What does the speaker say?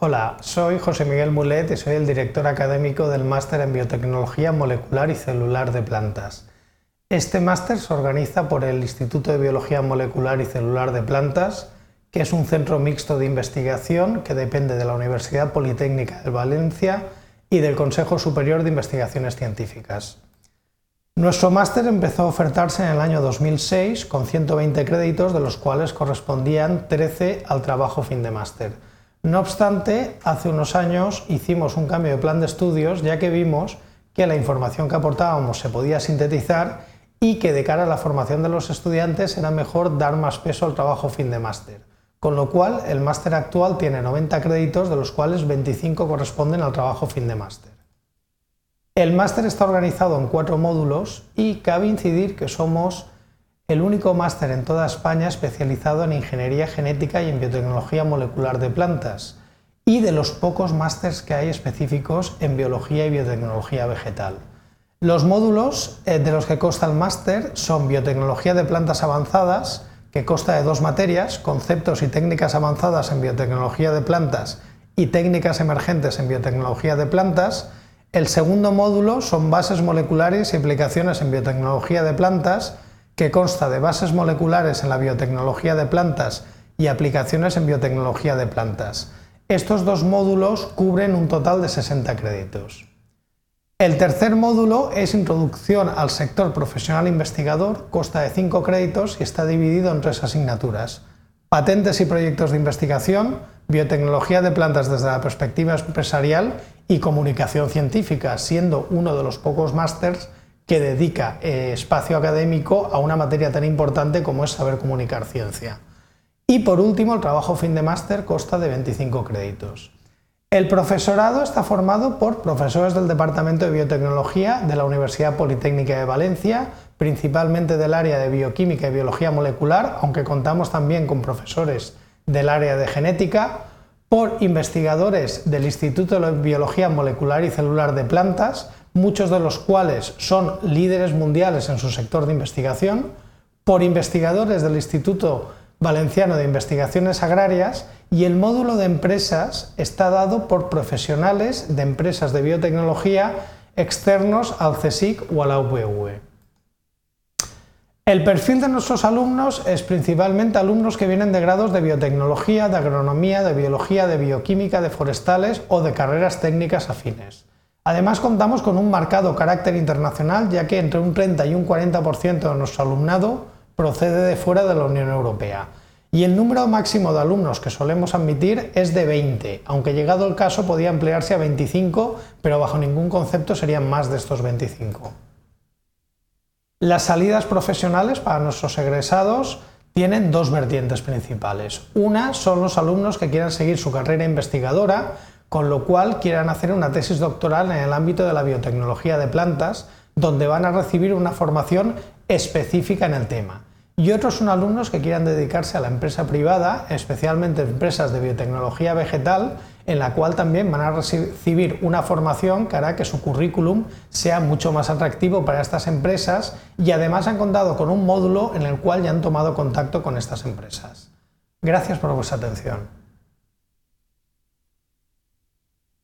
Hola, soy José Miguel Mulet y soy el director académico del Máster en Biotecnología Molecular y Celular de Plantas. Este máster se organiza por el Instituto de Biología Molecular y Celular de Plantas, que es un centro mixto de investigación que depende de la Universidad Politécnica de Valencia y del Consejo Superior de Investigaciones Científicas. Nuestro máster empezó a ofertarse en el año 2006 con 120 créditos, de los cuales correspondían 13 al trabajo fin de máster. No obstante, hace unos años hicimos un cambio de plan de estudios ya que vimos que la información que aportábamos se podía sintetizar y que de cara a la formación de los estudiantes era mejor dar más peso al trabajo fin de máster. Con lo cual, el máster actual tiene 90 créditos, de los cuales 25 corresponden al trabajo fin de máster. El máster está organizado en cuatro módulos y cabe incidir que somos el único máster en toda España especializado en ingeniería genética y en biotecnología molecular de plantas y de los pocos másters que hay específicos en biología y biotecnología vegetal. Los módulos eh, de los que consta el máster son biotecnología de plantas avanzadas, que consta de dos materias, conceptos y técnicas avanzadas en biotecnología de plantas y técnicas emergentes en biotecnología de plantas, el segundo módulo son bases moleculares y aplicaciones en biotecnología de plantas, que consta de bases moleculares en la biotecnología de plantas y aplicaciones en biotecnología de plantas. Estos dos módulos cubren un total de 60 créditos. El tercer módulo es Introducción al sector profesional investigador, consta de 5 créditos y está dividido en tres asignaturas. Patentes y proyectos de investigación, biotecnología de plantas desde la perspectiva empresarial y comunicación científica, siendo uno de los pocos másters que dedica eh, espacio académico a una materia tan importante como es saber comunicar ciencia. Y por último, el trabajo fin de máster consta de 25 créditos. El profesorado está formado por profesores del Departamento de Biotecnología de la Universidad Politécnica de Valencia, principalmente del área de bioquímica y biología molecular, aunque contamos también con profesores del área de genética, por investigadores del Instituto de Biología Molecular y Celular de Plantas, muchos de los cuales son líderes mundiales en su sector de investigación, por investigadores del Instituto Valenciano de Investigaciones Agrarias y el módulo de empresas está dado por profesionales de empresas de biotecnología externos al CSIC o a la UPV. El perfil de nuestros alumnos es principalmente alumnos que vienen de grados de biotecnología, de agronomía, de biología, de bioquímica, de forestales o de carreras técnicas afines. Además contamos con un marcado carácter internacional ya que entre un 30 y un 40% de nuestro alumnado procede de fuera de la Unión Europea. Y el número máximo de alumnos que solemos admitir es de 20, aunque llegado el caso podía emplearse a 25, pero bajo ningún concepto serían más de estos 25. Las salidas profesionales para nuestros egresados tienen dos vertientes principales. Una son los alumnos que quieran seguir su carrera investigadora, con lo cual quieran hacer una tesis doctoral en el ámbito de la biotecnología de plantas, donde van a recibir una formación específica en el tema y otros son alumnos que quieran dedicarse a la empresa privada, especialmente empresas de biotecnología vegetal, en la cual también van a recibir una formación que hará que su currículum sea mucho más atractivo para estas empresas y además han contado con un módulo en el cual ya han tomado contacto con estas empresas. Gracias por vuestra atención.